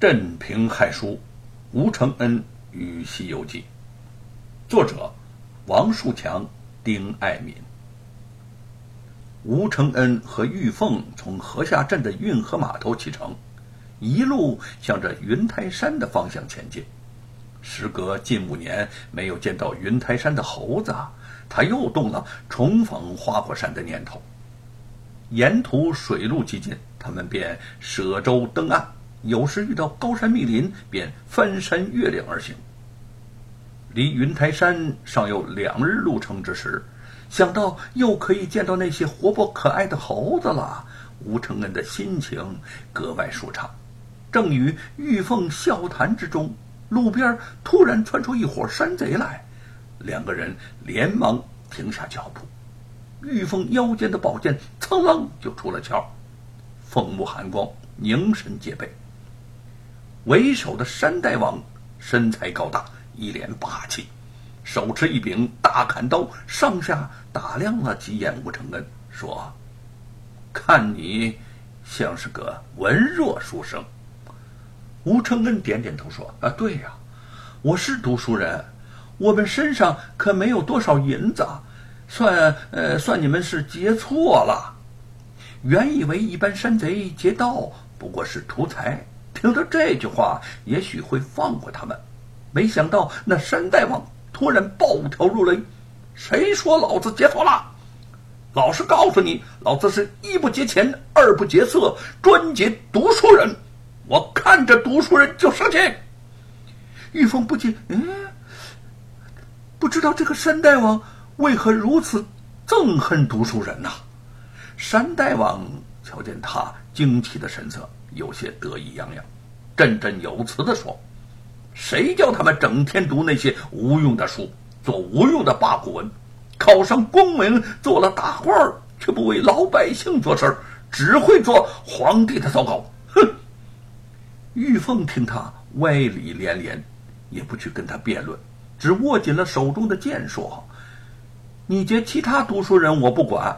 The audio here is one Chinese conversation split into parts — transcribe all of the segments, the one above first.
镇平害书，吴承恩与《西游记》，作者王树强、丁爱民。吴承恩和玉凤从河下镇的运河码头启程，一路向着云台山的方向前进。时隔近五年没有见到云台山的猴子，他又动了重逢花果山的念头。沿途水路极近，他们便舍舟登岸。有时遇到高山密林，便翻山越岭而行。离云台山尚有两日路程之时，想到又可以见到那些活泼可爱的猴子了，吴承恩的心情格外舒畅。正与玉凤笑谈之中，路边突然窜出一伙山贼来，两个人连忙停下脚步。玉凤腰间的宝剑噌楞就出了鞘，凤目寒光，凝神戒备。为首的山大王身材高大，一脸霸气，手持一柄大砍刀，上下打量了几眼吴承恩，说：“看你像是个文弱书生。”吴承恩点点头说：“啊，对呀，我是读书人，我们身上可没有多少银子，算呃算你们是劫错了。原以为一般山贼劫道不过是图财。”听到这句话，也许会放过他们。没想到那山大王突然暴跳如雷：“谁说老子劫错了？老实告诉你，老子是一不劫钱，二不劫色，专劫读书人。我看着读书人就生气。”玉凤不解：“嗯，不知道这个山大王为何如此憎恨读书人呐？”山大王瞧见他惊奇的神色。有些得意洋洋，振振有词地说：“谁叫他们整天读那些无用的书，做无用的八股文，考上功名，做了大官，却不为老百姓做事，只会做皇帝的糟糕。”哼！玉凤听他歪理连连，也不去跟他辩论，只握紧了手中的剑，说：“你劫其他读书人我不管，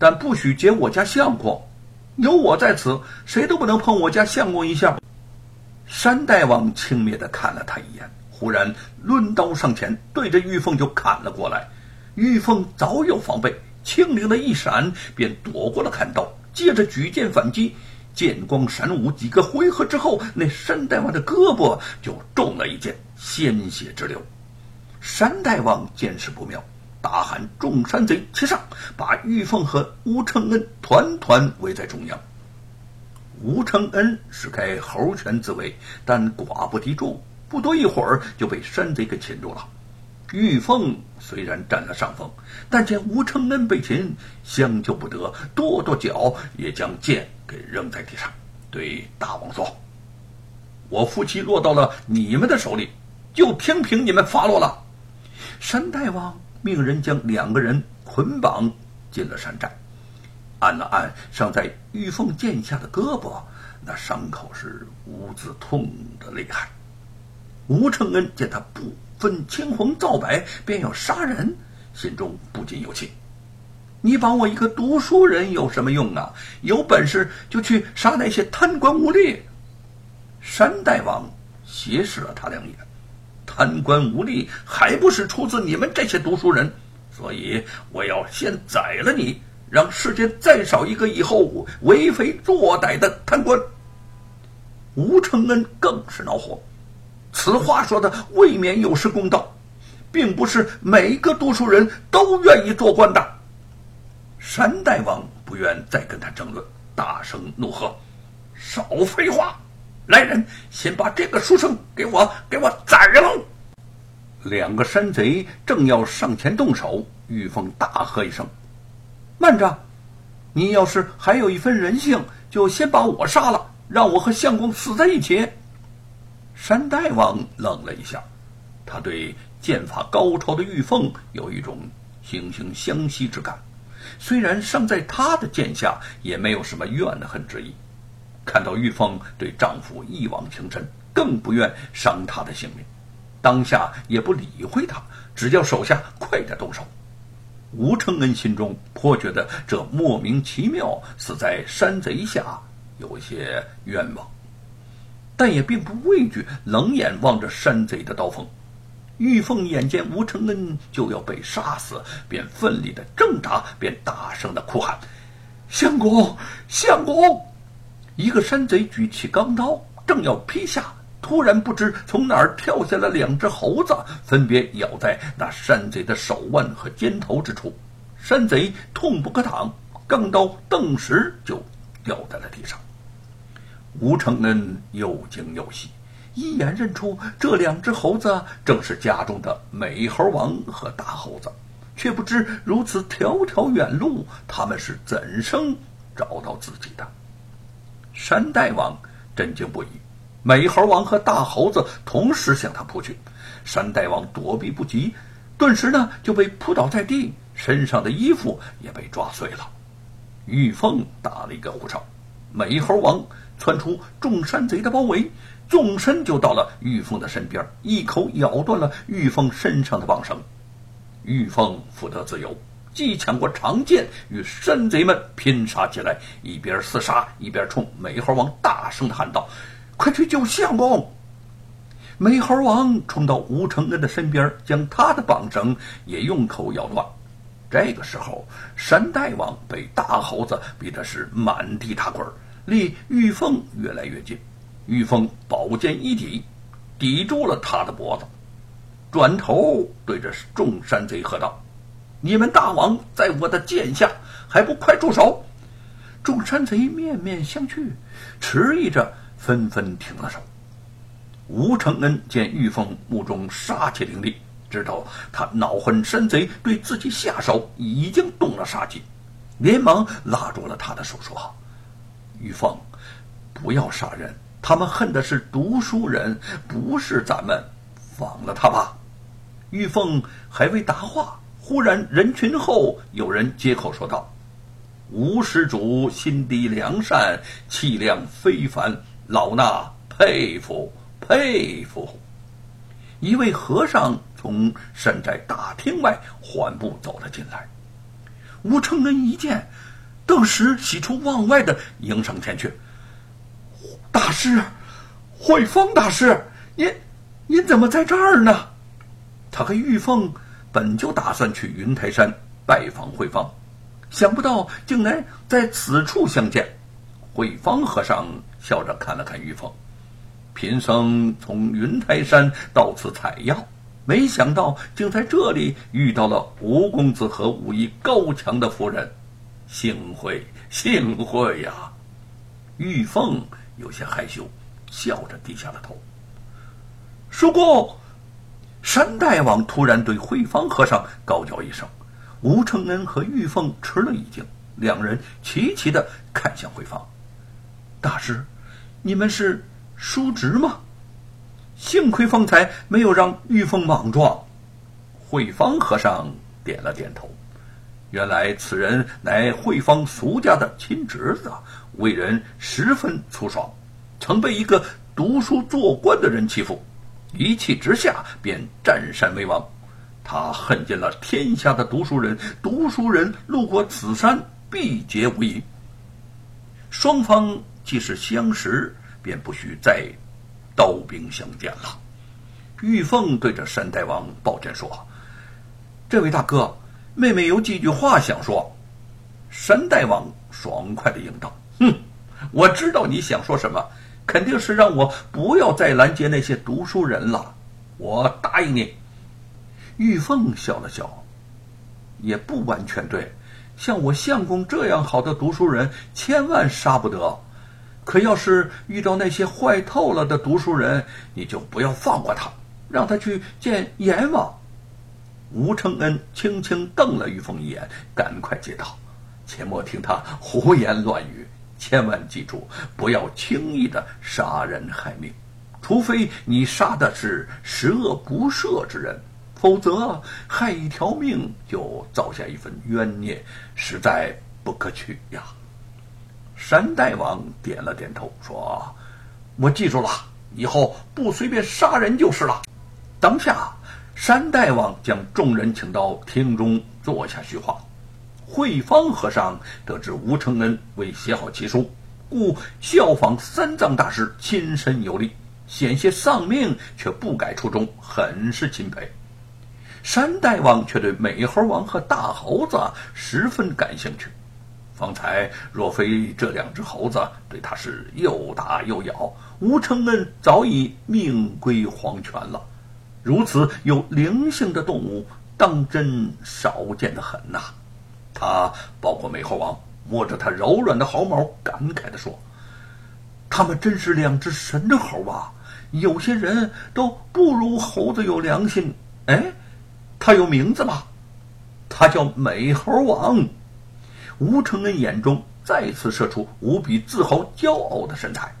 但不许劫我家相公。”有我在此，谁都不能碰我家相公一下。山大王轻蔑的看了他一眼，忽然抡刀上前，对着玉凤就砍了过来。玉凤早有防备，轻灵的一闪，便躲过了砍刀，接着举剑反击。剑光闪舞，几个回合之后，那山大王的胳膊就中了一剑，鲜血直流。山大王见势不妙。大喊：“众山贼齐上！”把玉凤和吴承恩团团围在中央。吴承恩使开猴拳自卫，但寡不敌众，不多一会儿就被山贼给擒住了。玉凤虽然占了上风，但见吴承恩被擒，相救不得，跺跺脚，也将剑给扔在地上，对大王说：“我夫妻落到了你们的手里，就听凭你们发落了。”山大王。命人将两个人捆绑进了山寨，按了按尚在玉凤剑下的胳膊，那伤口是无字痛的厉害。吴承恩见他不分青红皂白便要杀人，心中不禁有气。你绑我一个读书人有什么用啊？有本事就去杀那些贪官污吏！山大王斜视了他两眼。贪官污吏还不是出自你们这些读书人，所以我要先宰了你，让世间再少一个以后为非作歹的贪官。吴承恩更是恼火，此话说的未免有失公道，并不是每个读书人都愿意做官的。山大王不愿再跟他争论，大声怒喝：“少废话！”来人，先把这个书生给我给我宰了！两个山贼正要上前动手，玉凤大喝一声：“慢着！你要是还有一分人性，就先把我杀了，让我和相公死在一起。”山大王愣了一下，他对剑法高超的玉凤有一种惺惺相惜之感，虽然伤在他的剑下，也没有什么怨恨之意。看到玉凤对丈夫一往情深，更不愿伤她的性命，当下也不理会他，只叫手下快点动手。吴承恩心中颇觉得这莫名其妙死在山贼下有些冤枉，但也并不畏惧，冷眼望着山贼的刀锋。玉凤眼见吴承恩就要被杀死，便奋力的挣扎，便大声的哭喊：“相公，相公！”一个山贼举起钢刀，正要劈下，突然不知从哪儿跳下了两只猴子，分别咬在那山贼的手腕和肩头之处。山贼痛不可挡，钢刀顿时就掉在了地上。吴承恩又惊又喜，一眼认出这两只猴子正是家中的美猴王和大猴子，却不知如此迢迢远路，他们是怎生找到自己的？山大王震惊不已，美猴王和大猴子同时向他扑去，山大王躲避不及，顿时呢就被扑倒在地，身上的衣服也被抓碎了。玉凤打了一个呼哨，美猴王窜出众山贼的包围，纵身就到了玉凤的身边，一口咬断了玉凤身上的绑绳。玉凤复得自由。既抢过长剑，与山贼们拼杀起来，一边厮杀，一边冲美猴王大声的喊道：“快去救相公！”美猴王冲到吴承恩的身边，将他的绑绳也用口咬断。这个时候，山大王被大猴子逼得是满地打滚，离玉凤越来越近。玉凤宝剑一抵，抵住了他的脖子，转头对着众山贼喝道。你们大王在我的剑下，还不快住手！众山贼面面相觑，迟疑着，纷纷停了手。吴承恩见玉凤目中杀气凌厉，知道他恼恨山贼对自己下手，已经动了杀机，连忙拉住了他的手说：“玉凤，不要杀人，他们恨的是读书人，不是咱们，放了他吧。”玉凤还未答话。忽然，人群后有人接口说道：“吴施主心地良善，气量非凡，老衲佩服佩服。”一位和尚从山寨大厅外缓步走了进来。吴承恩一见，顿时喜出望外的迎上前去：“大师，慧峰大师，您您怎么在这儿呢？”他和玉凤。本就打算去云台山拜访慧芳，想不到竟然在此处相见。慧芳和尚笑着看了看玉凤，贫僧从云台山到此采药，没想到竟在这里遇到了吴公子和武艺高强的夫人，幸会幸会呀！玉凤有些害羞，笑着低下了头。叔公。山大王突然对慧芳和尚高叫一声，吴承恩和玉凤吃了一惊，两人齐齐的看向慧芳。大师，你们是叔侄吗？幸亏方才没有让玉凤莽撞。慧芳和尚点了点头。原来此人乃慧芳俗家的亲侄子，为人十分粗爽，曾被一个读书做官的人欺负。一气之下，便占山为王。他恨尽了天下的读书人，读书人路过此山，必劫无疑。双方既是相识，便不许再刀兵相见了。玉凤对着山大王抱歉说：“这位大哥，妹妹有几句话想说。”山大王爽快的应道：“哼，我知道你想说什么。”肯定是让我不要再拦截那些读书人了，我答应你。玉凤笑了笑，也不完全对。像我相公这样好的读书人，千万杀不得。可要是遇到那些坏透了的读书人，你就不要放过他，让他去见阎王。吴承恩轻轻瞪了玉凤一眼，赶快接道：“切莫听他胡言乱语。”千万记住，不要轻易的杀人害命，除非你杀的是十恶不赦之人，否则害一条命就造下一份冤孽，实在不可取呀。山大王点了点头，说：“我记住了，以后不随便杀人就是了。”当下，山大王将众人请到厅中坐下叙话。慧芳和尚得知吴承恩未写好奇书，故效仿三藏大师亲身游历，险些丧命却不改初衷，很是钦佩。山大王却对美猴王和大猴子十分感兴趣。方才若非这两只猴子对他是又打又咬，吴承恩早已命归黄泉了。如此有灵性的动物，当真少见的很呐。他抱过美猴王，摸着它柔软的毫毛，感慨地说：“他们真是两只神的猴啊！有些人都不如猴子有良心。哎，它有名字吗？它叫美猴王。”吴承恩眼中再次射出无比自豪、骄傲的神采。